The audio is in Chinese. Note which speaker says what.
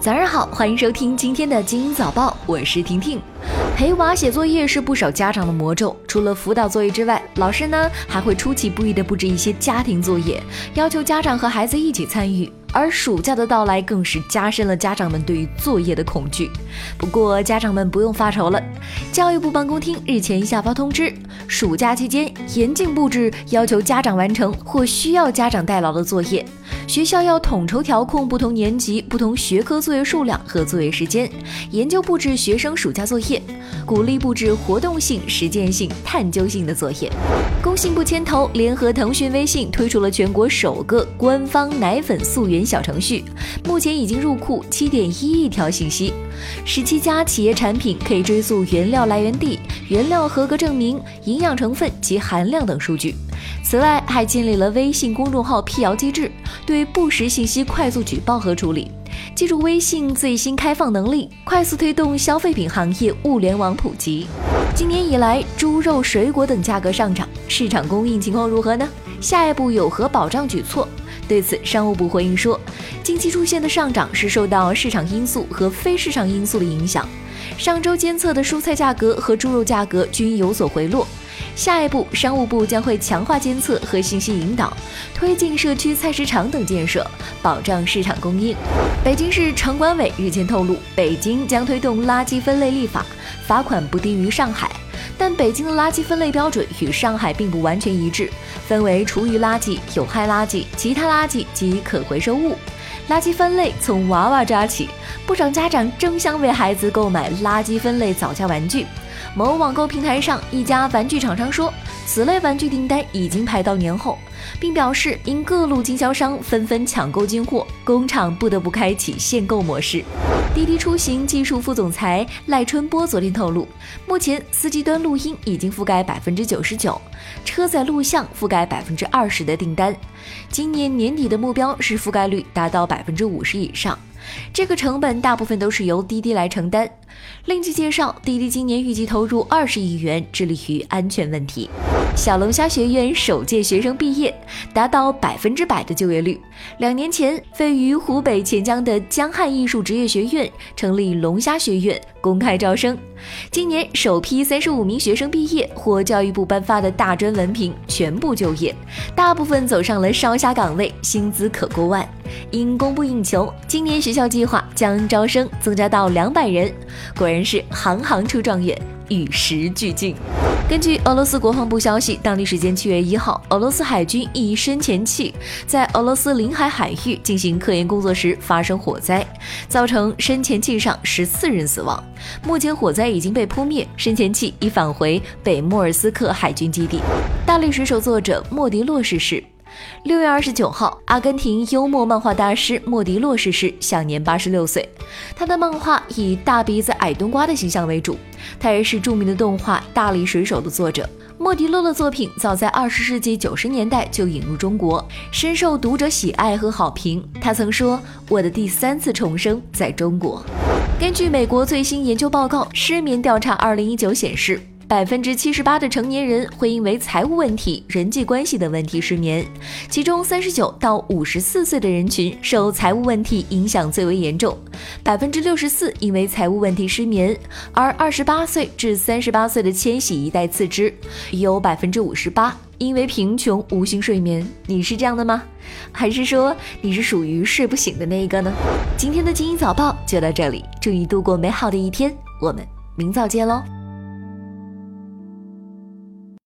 Speaker 1: 早上好，欢迎收听今天的《精英早报》，我是婷婷。陪娃写作业是不少家长的魔咒，除了辅导作业之外，老师呢还会出其不意的布置一些家庭作业，要求家长和孩子一起参与。而暑假的到来更是加深了家长们对于作业的恐惧。不过，家长们不用发愁了。教育部办公厅日前下发通知，暑假期间严禁布置要求家长完成或需要家长代劳的作业。学校要统筹调控不同年级、不同学科作业数量和作业时间，研究布置学生暑假作业，鼓励布置活动性、实践性、探究性的作业。工信部牵头，联合腾讯、微信推出了全国首个官方奶粉溯源小程序，目前已经入库七点一亿条信息，十七家企业产品可以追溯原料来源地、原料合格证明、营营养成分及含量等数据。此外，还建立了微信公众号辟谣机制，对不实信息快速举报和处理。借助微信最新开放能力，快速推动消费品行业物联网普及。今年以来，猪肉、水果等价格上涨，市场供应情况如何呢？下一步有何保障举措？对此，商务部回应说，近期出现的上涨是受到市场因素和非市场因素的影响。上周监测的蔬菜价格和猪肉价格均有所回落。下一步，商务部将会强化监测和信息引导，推进社区菜市场等建设，保障市场供应。北京市城管委日前透露，北京将推动垃圾分类立法，罚款不低于上海。但北京的垃圾分类标准与上海并不完全一致，分为厨余垃圾、有害垃圾、其他垃圾及可回收物。垃圾分类从娃娃抓起，不少家长争相为孩子购买垃圾分类早教玩具。某网购平台上，一家玩具厂商说，此类玩具订单已经排到年后，并表示因各路经销商纷纷抢购进货，工厂不得不开启限购模式。滴滴出行技术副总裁赖春波昨天透露，目前司机端录音已经覆盖百分之九十九，车载录像覆盖百分之二十的订单，今年年底的目标是覆盖率达到百分之五十以上。这个成本大部分都是由滴滴来承担。另据介绍，滴滴今年预计投入二十亿元，致力于安全问题。小龙虾学院首届学生毕业，达到百分之百的就业率。两年前，位于湖北潜江的江汉艺术职业学院成立龙虾学院，公开招生。今年首批三十五名学生毕业，获教育部颁发的大专文凭，全部就业，大部分走上了烧虾岗位，薪资可过万。因供不应求，今年学校计划将招生增加到两百人。果然是行行出状元，与时俱进。根据俄罗斯国防部消息，当地时间七月一号，俄罗斯海军一深潜器在俄罗斯领海海域进行科研工作时发生火灾，造成深潜器上十四人死亡。目前火灾已经被扑灭，深潜器已返回北莫尔斯克海军基地。大力水手作者莫迪洛逝世。六月二十九号，阿根廷幽默漫画大师莫迪洛逝世，享年八十六岁。他的漫画以大鼻子矮冬瓜的形象为主，他也是著名的动画《大力水手》的作者。莫迪洛的作品早在二十世纪九十年代就引入中国，深受读者喜爱和好评。他曾说：“我的第三次重生在中国。”根据美国最新研究报告《失眠调查二零一九》显示。百分之七十八的成年人会因为财务问题、人际关系等问题失眠，其中三十九到五十四岁的人群受财务问题影响最为严重，百分之六十四因为财务问题失眠，而二十八岁至三十八岁的千禧一代次之，有百分之五十八因为贫穷无心睡眠。你是这样的吗？还是说你是属于睡不醒的那一个呢？今天的精英早报就到这里，祝你度过美好的一天，我们明早见喽。